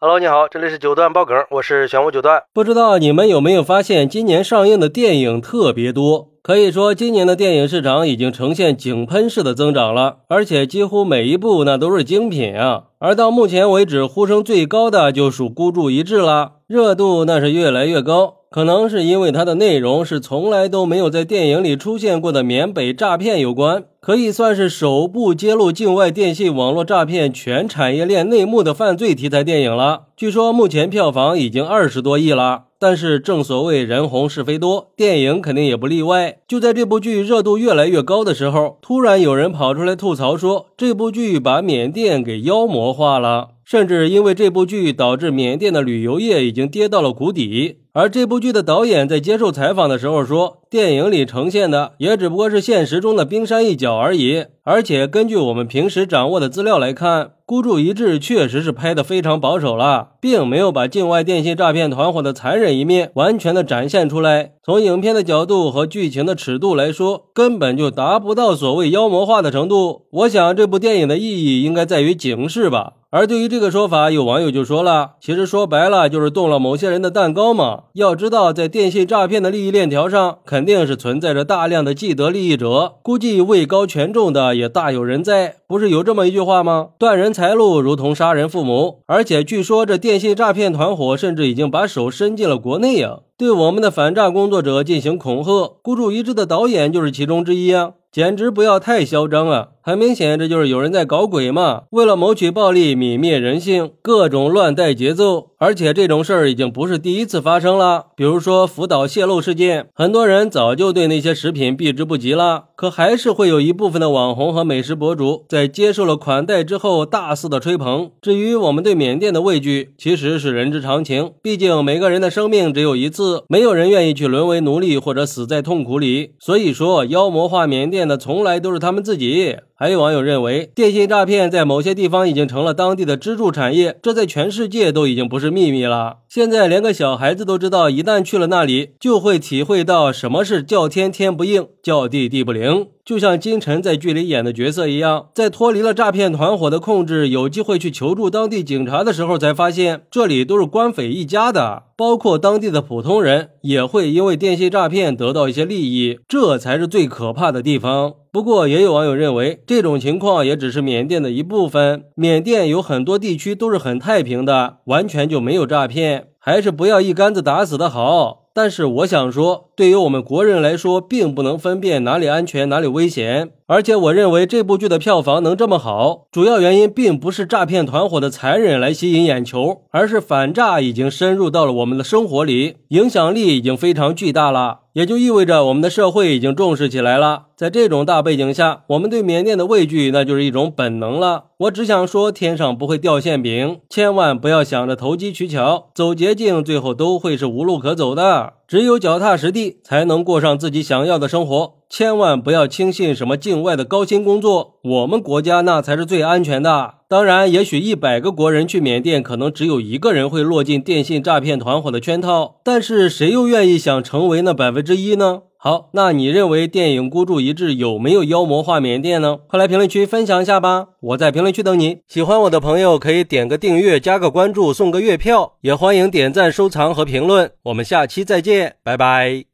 Hello，你好，这里是九段爆梗，我是玄武九段。不知道你们有没有发现，今年上映的电影特别多，可以说今年的电影市场已经呈现井喷式的增长了，而且几乎每一部那都是精品啊。而到目前为止，呼声最高的就属《孤注一掷》了，热度那是越来越高。可能是因为它的内容是从来都没有在电影里出现过的缅北诈骗有关，可以算是首部揭露境外电信网络诈骗全产业链内幕的犯罪题材电影了。据说目前票房已经二十多亿了。但是正所谓人红是非多，电影肯定也不例外。就在这部剧热度越来越高的时候，突然有人跑出来吐槽说，这部剧把缅甸给妖魔化了，甚至因为这部剧导致缅甸的旅游业已经跌到了谷底。而这部剧的导演在接受采访的时候说，电影里呈现的也只不过是现实中的冰山一角而已。而且根据我们平时掌握的资料来看，孤注一掷确实是拍的非常保守了，并没有把境外电信诈骗团伙的残忍一面完全的展现出来。从影片的角度和剧情的尺度来说，根本就达不到所谓妖魔化的程度。我想这部电影的意义应该在于警示吧。而对于这个说法，有网友就说了，其实说白了就是动了某些人的蛋糕嘛。要知道，在电信诈骗的利益链条上，肯肯定是存在着大量的既得利益者，估计位高权重的也大有人在。不是有这么一句话吗？断人财路如同杀人父母。而且据说这电信诈骗团伙甚至已经把手伸进了国内呀，对我们的反诈工作者进行恐吓。孤注一掷的导演就是其中之一啊。简直不要太嚣张啊！很明显，这就是有人在搞鬼嘛！为了谋取暴利，泯灭人性，各种乱带节奏。而且这种事儿已经不是第一次发生了。比如说福岛泄漏事件，很多人早就对那些食品避之不及了，可还是会有一部分的网红和美食博主在接受了款待之后大肆的吹捧。至于我们对缅甸的畏惧，其实是人之常情。毕竟每个人的生命只有一次，没有人愿意去沦为奴隶或者死在痛苦里。所以说，妖魔化缅甸。的从来都是他们自己。还有网友认为，电信诈骗在某些地方已经成了当地的支柱产业，这在全世界都已经不是秘密了。现在连个小孩子都知道，一旦去了那里，就会体会到什么是叫天天不应，叫地地不灵。就像金晨在剧里演的角色一样，在脱离了诈骗团伙的控制，有机会去求助当地警察的时候，才发现这里都是官匪一家的，包括当地的普通人也会因为电信诈骗得到一些利益，这才是最可怕的地方。不过，也有网友认为，这种情况也只是缅甸的一部分。缅甸有很多地区都是很太平的，完全就没有诈骗，还是不要一竿子打死的好。但是，我想说，对于我们国人来说，并不能分辨哪里安全，哪里危险。而且我认为这部剧的票房能这么好，主要原因并不是诈骗团伙的残忍来吸引眼球，而是反诈已经深入到了我们的生活里，影响力已经非常巨大了，也就意味着我们的社会已经重视起来了。在这种大背景下，我们对缅甸的畏惧那就是一种本能了。我只想说，天上不会掉馅饼，千万不要想着投机取巧、走捷径，最后都会是无路可走的。只有脚踏实地，才能过上自己想要的生活。千万不要轻信什么境外的高薪工作，我们国家那才是最安全的。当然，也许一百个国人去缅甸，可能只有一个人会落进电信诈骗团伙的圈套。但是，谁又愿意想成为那百分之一呢？好，那你认为电影孤注一掷有没有妖魔化缅甸呢？快来评论区分享一下吧！我在评论区等你。喜欢我的朋友可以点个订阅、加个关注、送个月票，也欢迎点赞、收藏和评论。我们下期再见，拜拜。